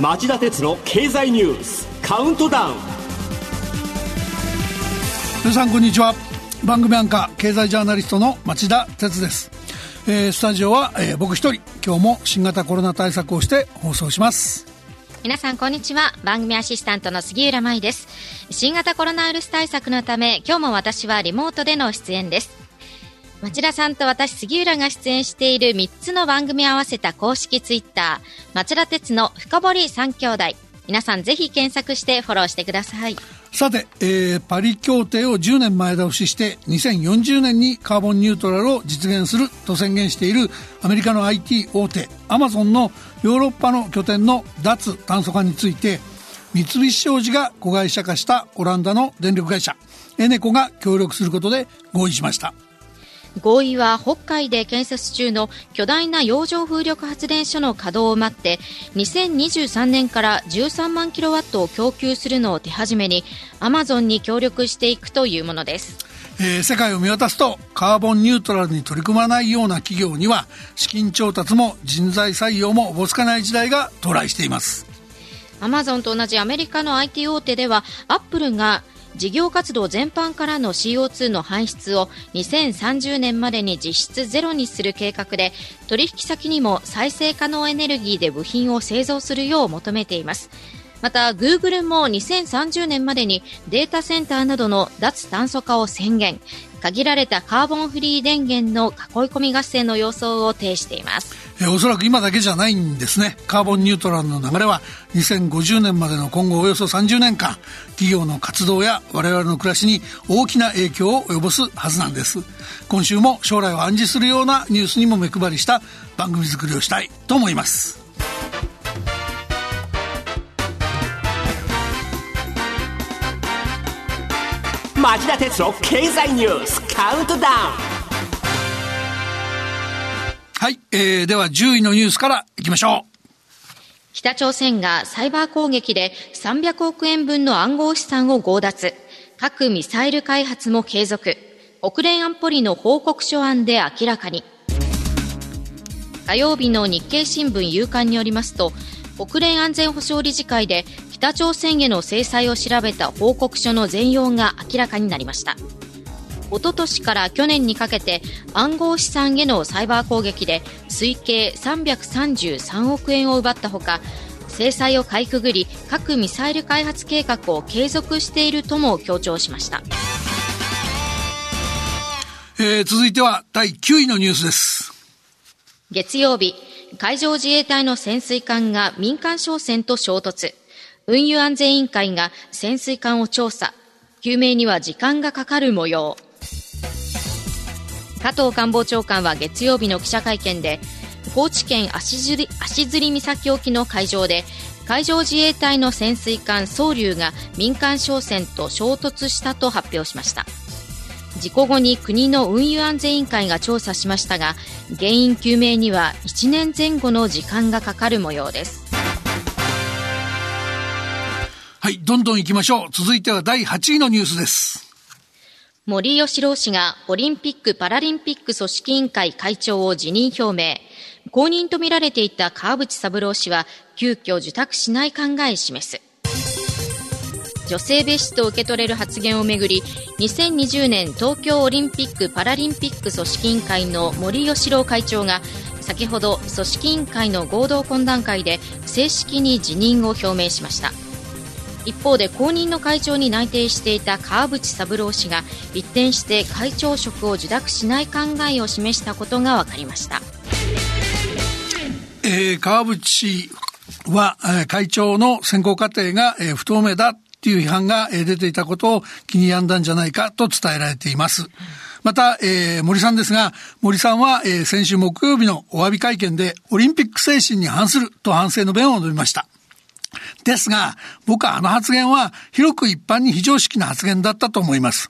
町田鉄の経済ニュースカウントダウン。皆さんこんにちは。番組アンカー経済ジャーナリストの町田鉄です、えー、スタジオは、えー、僕一人今日も新型コロナ対策をして放送します。皆さんこんにちは番組アシスタントの杉浦舞です新型コロナウイルス対策のため今日も私はリモートでの出演です町田さんと私、杉浦が出演している3つの番組合わせた公式ツイッター、町田鉄の深堀三兄弟。皆さんぜひ検索してフォローしてください。さて、えー、パリ協定を10年前倒しして2040年にカーボンニュートラルを実現すると宣言しているアメリカの IT 大手アマゾンのヨーロッパの拠点の脱炭素化について三菱商事が子会社化したオランダの電力会社エネコが協力することで合意しました。合意は北海で建設中の巨大な洋上風力発電所の稼働を待って2023年から13万キロワットを供給するのを手始めにアマゾンに協力していくというものです。えー、世界を見渡すとカーボンニュートラルに取り組まないような企業には資金調達も人材採用もおぼつかない時代が到来していますアマゾンと同じアメリカの IT 大手ではアップルが事業活動全般からの CO2 の排出を2030年までに実質ゼロにする計画で取引先にも再生可能エネルギーで部品を製造するよう求めています。また Google も2030年までにデータセンターなどの脱炭素化を宣言。限られたカーボンフリー電源の囲い込み合戦の様相を呈しています。えおそらく今だけじゃないんですね。カーボンニュートラルの流れは2050年までの今後およそ30年間企業の活動や我々の暮らしに大きな影響を及ぼすはずなんです。今週も将来を暗示するようなニュースにも目配りした番組作りをしたいと思います。町田鉄の経済ニュースカウントダウン。はい、えー、では10位のニュースからいきましょう。北朝鮮がサイバー攻撃で300億円分の暗号資産を強奪。核ミサイル開発も継続。国連安保理の報告書案で明らかに。火曜日の日経新聞夕刊によりますと国連安全保障理事会で北朝鮮への制裁を調べた報告書の全容が明らかになりました。おととしから去年にかけて暗号資産へのサイバー攻撃で推計333億円を奪ったほか制裁をかいくぐり核ミサイル開発計画を継続しているとも強調しました、えー、続いては第9位のニュースです。月曜日海上自衛隊の潜水艦が民間商船と衝突。運輸安全委員会が潜水艦を調査。救命には時間がかかる模様。加藤官房長官は月曜日の記者会見で高知県足摺岬沖の海上で海上自衛隊の潜水艦総流が民間商船と衝突したと発表しました。事故後に国の運輸安全委員会が調査しましたが原因究明には1年前後の時間がかかる模様ですはい、どんどん行きましょう。続いては第8位のニュースです。森喜朗氏がオリンピック・パラリンピック組織委員会会長を辞任表明。後任とみられていた川淵三郎氏は急遽受託しない考え示す。女性蔑視と受け取れる発言をめぐり2020年東京オリンピック・パラリンピック組織委員会の森喜朗会長が先ほど組織委員会の合同懇談会で正式に辞任を表明しました。一方で後任の会長に内定していた川淵三郎氏が一転して会長職を受諾しない考えを示したことが分かりました、えー、川淵は、会長の選考過程が、不透明だ。っていう批判が、出ていたことを気に病んだんじゃないかと伝えられています。また、えー、森さんですが、森さんは、えー、先週木曜日のお詫び会見で、オリンピック精神に反すると反省の弁を述べました。ですが、僕はあの発言は広く一般に非常識な発言だったと思います。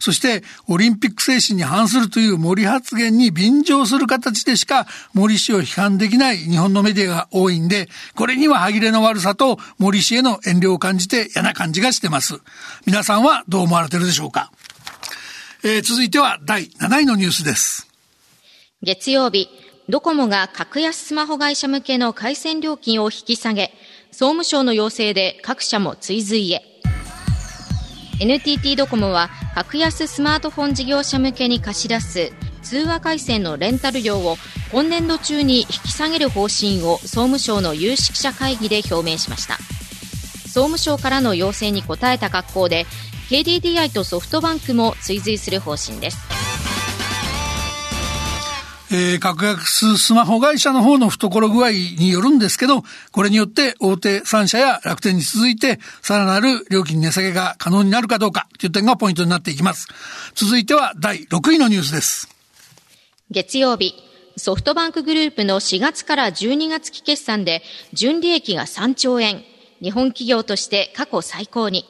そして、オリンピック精神に反するという森発言に便乗する形でしか森氏を批判できない日本のメディアが多いんで、これには歯切れの悪さと森氏への遠慮を感じて嫌な感じがしてます。皆さんはどう思われてるでしょうかえー、続いては第7位のニュースです。月曜日、ドコモが格安スマホ会社向けの回線料金を引き下げ、総務省の要請で各社も追随へ。NTT ドコモは格安スマートフォン事業者向けに貸し出す通話回線のレンタル料を今年度中に引き下げる方針を総務省の有識者会議で表明しました総務省からの要請に応えた格好で KDDI とソフトバンクも追随する方針です。えー、格安スマホ会社の方の懐具合によるんですけど、これによって大手3社や楽天に続いて、さらなる料金値下げが可能になるかどうかという点がポイントになっていきます。続いては第6位のニュースです。月曜日、ソフトバンクグループの4月から12月期決算で、純利益が3兆円、日本企業として過去最高に。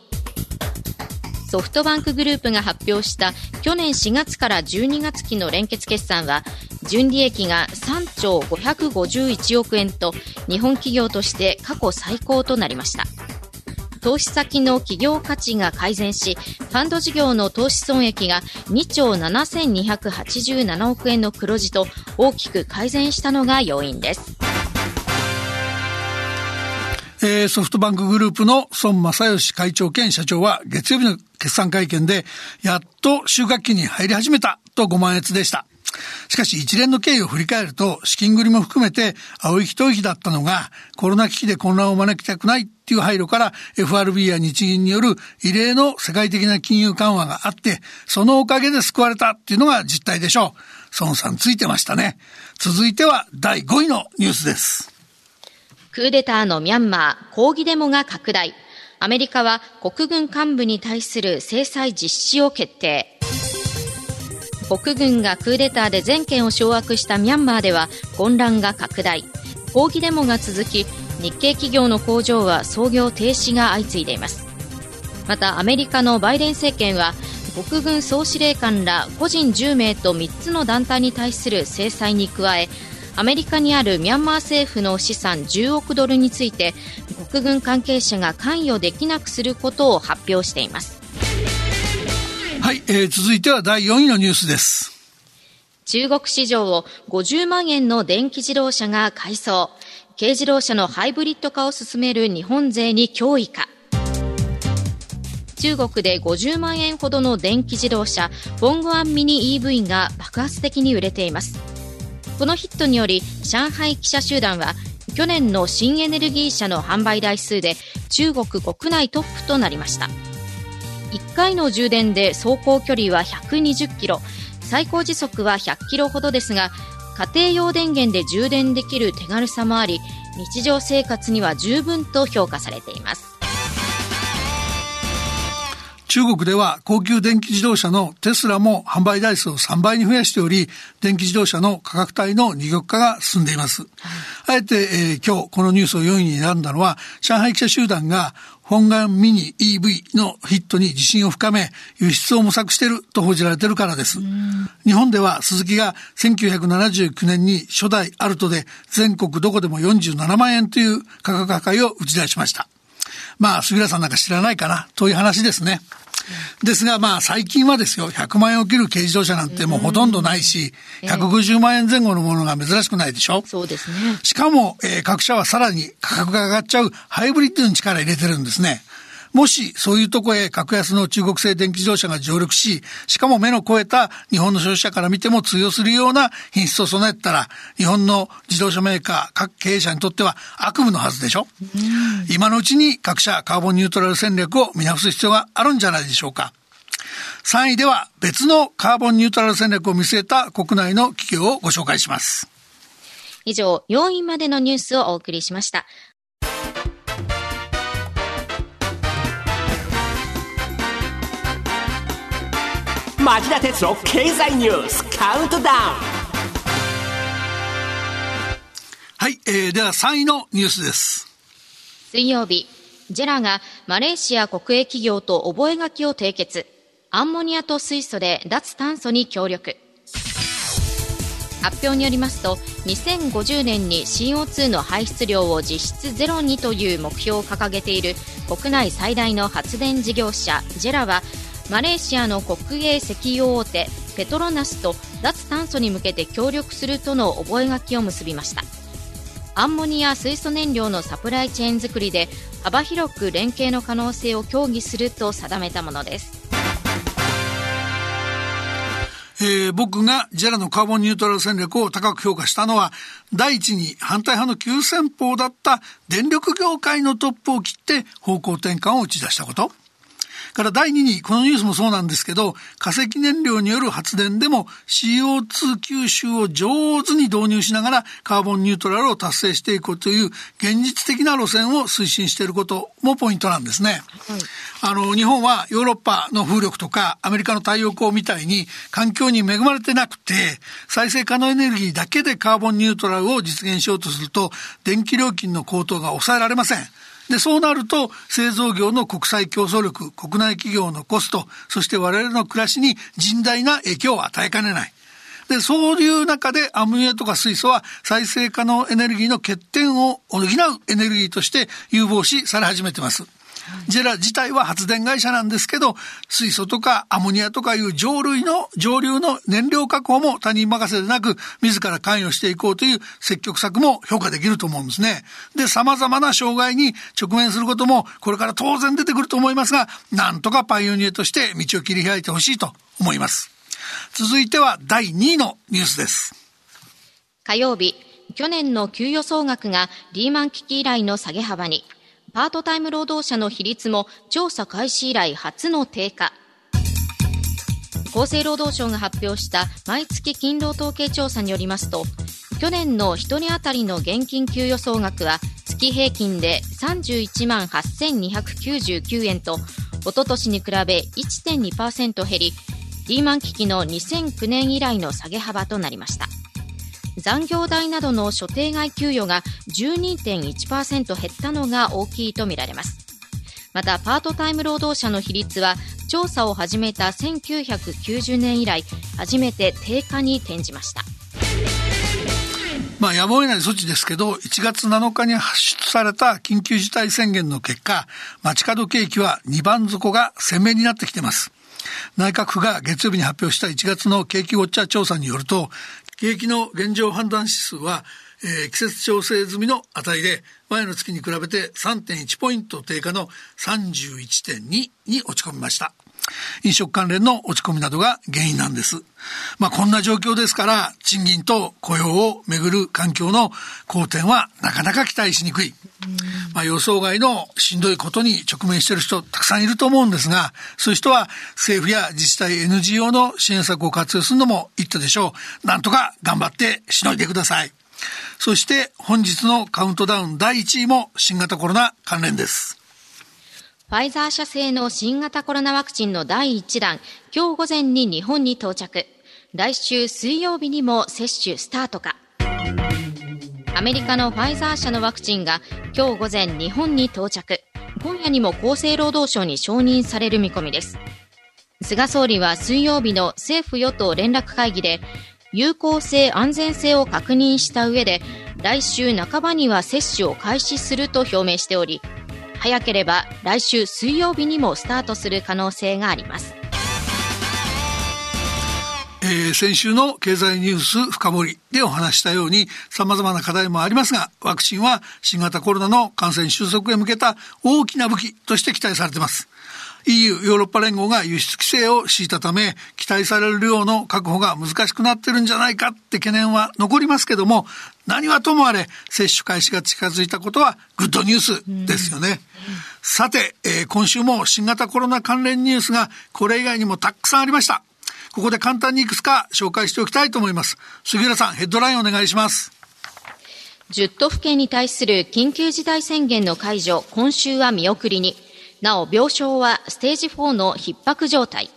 ソフトバンクグループが発表した去年4月から12月期の連結決算は純利益が3兆551億円と日本企業として過去最高となりました。投資先の企業価値が改善しファンド事業の投資損益が2兆7287億円の黒字と大きく改善したのが要因です。えー、ソフトバンクグループの孫正義会長兼社長は月曜日の決算会見で、やっと収穫期に入り始めたとご満悦でした。しかし一連の経緯を振り返ると、資金繰りも含めて青い一息だったのが、コロナ危機で混乱を招きたくないっていう配慮から FRB や日銀による異例の世界的な金融緩和があって、そのおかげで救われたっていうのが実態でしょう。孫さんついてましたね。続いては第5位のニュースです。クーデターのミャンマー、抗議デモが拡大。アメリカは国軍幹部に対する制裁実施を決定。国軍がクーデターで全権を掌握したミャンマーでは混乱が拡大。抗議デモが続き、日系企業の工場は操業停止が相次いでいます。またアメリカのバイデン政権は国軍総司令官ら個人10名と3つの団体に対する制裁に加えアメリカにあるミャンマー政府の資産10億ドルについて国軍関係者が関与できなくすることを発表しています。はい、えー、続いては第4位のニュースです。中国市場を50万円の電気自動車が改装。軽自動車のハイブリッド化を進める日本勢に脅威か。中国で50万円ほどの電気自動車ボンゴアンミニ EV が爆発的に売れていますこのヒットにより上海記者集団は去年の新エネルギー車の販売台数で中国国内トップとなりました。1回の充電で走行距離は120キロ。最高時速は100キロほどですが家庭用電源で充電できる手軽さもあり日常生活には十分と評価されています。中国では高級電気自動車のテスラも販売台数を3倍に増やしており、電気自動車の価格帯の二極化が進んでいます。あえて、えー、今日このニュースを4位に選んだのは、上海記者集団が本願ミニ EV のヒットに自信を深め、輸出を模索していると報じられているからです。日本では鈴木が1979年に初代アルトで全国どこでも47万円という価格破壊を打ち出しました。まあ、杉浦さんなんか知らないかな、という話ですね。ですが、まあ、最近はですよ、100万円を切る軽自動車なんてもうほとんどないし、150万円前後のものが珍しくないでしょ？そうですね。しかも、えー、各社はさらに価格が上がっちゃうハイブリッドに力入れてるんですね。もしそういうとこへ格安の中国製電気自動車が上陸し、しかも目の超えた日本の消費者から見ても通用するような品質を備えたら、日本の自動車メーカー、各経営者にとっては悪夢のはずでしょ？今のうちに各社カーボンニュートラル戦略を見直す必要があるんじゃないでしょうか？3位では別のカーボンニュートラル戦略を見据えた国内の企業をご紹介します。以上、4位までのニュースをお送りしました。町田鉄の経済ニュースカウントダウン。はい、えー、では3位のニュースです。水曜日ジェラがマレーシア国営企業と覚書を締結。アンモニアと水素で脱炭素に協力。発表によりますと2050年に CO2 の排出量を実質ゼロにという目標を掲げている国内最大の発電事業者ジェラはマレーシアの国営石油大手ペトロナスと脱炭素に向けて協力するとの覚書を結びましたアンモニア水素燃料のサプライチェーン作りで幅広く連携の可能性を協議すると定めたものですえー、僕が JAL のカーボンニュートラル戦略を高く評価したのは、第一に反対派の急先鋒だった電力業界のトップを切って方向転換を打ち出したこと。から第2に、このニュースもそうなんですけど、化石燃料による発電でも CO2 吸収を上手に導入しながらカーボンニュートラルを達成していこうという現実的な路線を推進していることもポイントなんですね。あの、日本はヨーロッパの風力とかアメリカの太陽光みたいに環境に恵まれてなくて、再生可能エネルギーだけでカーボンニュートラルを実現しようとすると、電気料金の高騰が抑えられません。で、そうなると、製造業の国際競争力、国内企業のコスト、そして我々の暮らしに甚大な影響を与えかねない。で、そういう中でアンモニアとか水素は再生可能エネルギーの欠点を補うエネルギーとして有望視され始めてます。ジェラ自体は発電会社なんですけど、水素とかアンモニアとかいう上類の、上流の燃料確保も他人任せでなく、自ら関与していこうという積極策も評価できると思うんですね。で、様々な障害に直面することも、これから当然出てくると思いますが、なんとかパイオニアとして道を切り開いてほしいと思います。続いては第2位のニュースです。火曜日、去年の給与総額がリーマン危機以来の下げ幅に、パートタイム労働者の比率も調査開始以来初の低下。厚生労働省が発表した毎月勤労統計調査によりますと去年の1人当たりの現金給与総額は月平均で31万8299円とおととしに比べ1.2%減りリーマン危機の2009年以来の下げ幅となりました。残業代などの所定外給与が12.1%減ったのが大きいとみられますまたパートタイム労働者の比率は調査を始めた1990年以来初めて低下に転じましたまあ、やむを得ない措置ですけど、1月7日に発出された緊急事態宣言の結果、街角景気は2番底が鮮明になってきています。内閣府が月曜日に発表した1月の景気ウォッチャー調査によると、景気の現状判断指数は、えー、季節調整済みの値で前の月に比べて3.1ポイント低下の31.2に落ち込みました。飲食関連の落ち込みなどが原因なんです。まあこんな状況ですから賃金と雇用をめぐる環境の好転はなかなか期待しにくい。まあ予想外のしんどいことに直面している人たくさんいると思うんですが、そういう人は政府や自治体 NGO の支援策を活用するのも一手でしょう。なんとか頑張ってしのいでください。そして本日のカウントダウン第1位も新型コロナ関連です。ファイザー社製の新型コロナワクチンの第1弾、今日午前に日本に到着。来週水曜日にも接種スタートか。アメリカのファイザー社のワクチンが今日午前日本に到着。今夜にも厚生労働省に承認される見込みです。菅総理は水曜日の政府与党連絡会議で、有効性安全性を確認した上で、来週半ばには接種を開始すると表明しており、早ければ来週水曜日にもスタートする可能性があります。えー、先週の経済ニュース深掘りでお話したように様々な課題もありますが、ワクチンは新型コロナの感染収束へ向けた大きな武器として期待されています。EU ヨーロッパ連合が輸出規制を敷いたため期待される量の確保が難しくなってるんじゃないかって懸念は残りますけども何はともあれ接種開始が近づいたことはグッドニュースですよね、さて、えー、今週も新型コロナ関連ニュースがこれ以外にもたくさんありましたここで簡単にいくつか紹介しておきたいと思います。杉浦さんヘッドラインお願いします。10都府県に対する緊急事態宣言の解除今週は見送りに。なお病床はステージ4の逼迫状態。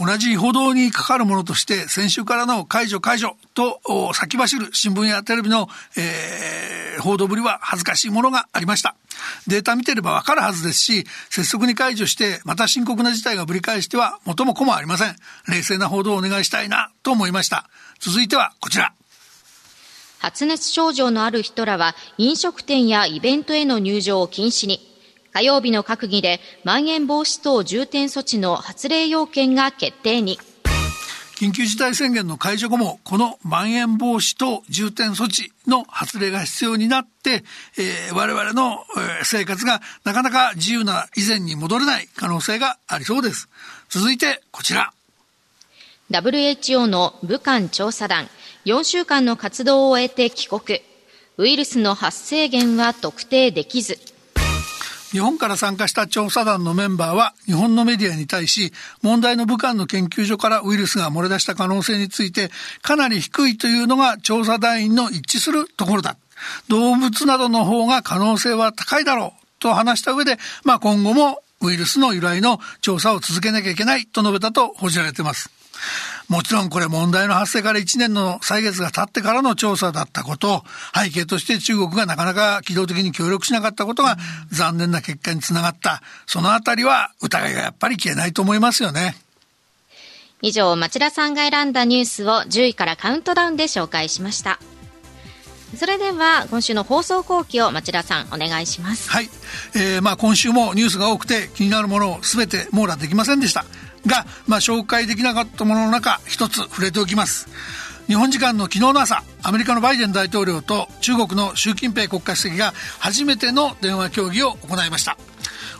同じ報道にかかるものとして先週からの解除解除と先走る新聞やテレビの、えー、報道ぶりは恥ずかしいものがありました。データ見てればわかるはずですし拙速に解除してまた深刻な事態がぶり返しては元も子もありません。冷静な報道をお願いしたいなと思いました。続いてはこちら。発熱症状のある人らは飲食店やイベントへの入場を禁止に。火曜日の閣議で、まん延防止等重点措置の発令要件が決定に。緊急事態宣言の解除後も、このまん延防止等重点措置の発令が必要になって、えー、我々の、えー、生活がなかなか自由な以前に戻れない可能性がありそうです。続いてこちら。WHO の武漢調査団、4週間の活動を終えて帰国。ウイルスの発生源は特定できず。日本から参加した調査団のメンバーは日本のメディアに対し問題の武漢の研究所からウイルスが漏れ出した可能性についてかなり低いというのが調査団員の一致するところだ。動物などの方が可能性は高いだろうと話した上で、まあ今後もウイルスの由来の調査を続けなきゃいけないと述べたと報じられています。もちろんこれ問題の発生から1年の歳月が経ってからの調査だったこと、背景として中国がなかなか機動的に協力しなかったことが残念な結果につながった。そのあたりは疑いがやっぱり消えないと思いますよね。以上、町田さんが選んだニュースを10位からカウントダウンで紹介しました。それでは今週の放送後期を町田さんお願いしますはい、えー、まあ今週もニュースが多くて気になるものを全て網羅できませんでしたが、まあ、紹介できなかったものの中一つ触れておきます。日本時間の昨日の朝アメリカのバイデン大統領と中国の習近平国家主席が初めての電話協議を行いました。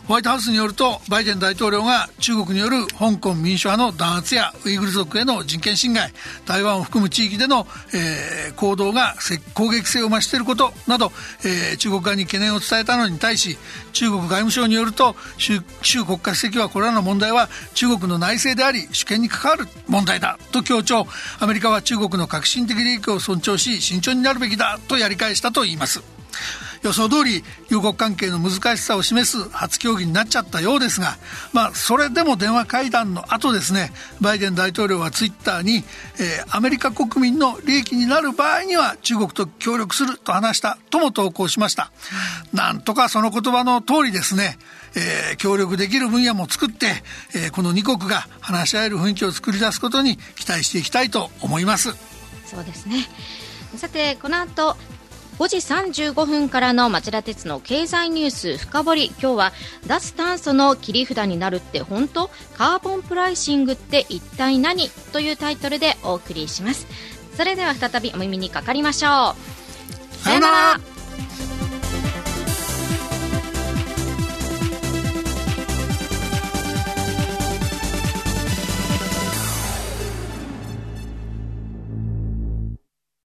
ホワイトハウスによるとバイデン大統領が中国による香港民主派の弾圧やウイグル族への人権侵害台湾を含む地域での、えー、行動が攻撃性を増していることなど、えー、中国側に懸念を伝えたのに対し中国外務省によると習習国家主席はこれらの問題は中国の内政であり主権に関わる問題だと強調。アメリカは中国の革新的利益を尊重し慎重になるべきだとやり返したといいます。予想通り友国関係の難しさを示す初協議になっちゃったようですが、まあ、それでも電話会談の後ですねバイデン大統領はツイッターに、えー、アメリカ国民の利益になる場合には中国と協力すると話したとも投稿しました、なんとかその言葉の通りですねえー、協力できる分野も作って、えー、この2国が話し合える雰囲気を作り出すことに期待していきたいと思います。そうですね。さてこの後5時35分からの町田鉄の経済ニュース深掘り。今日は脱炭素の切り札になるって本当？カーボンプライシングって一体何？というタイトルでお送りします。それでは再びお耳にかかりましょう。さよなら。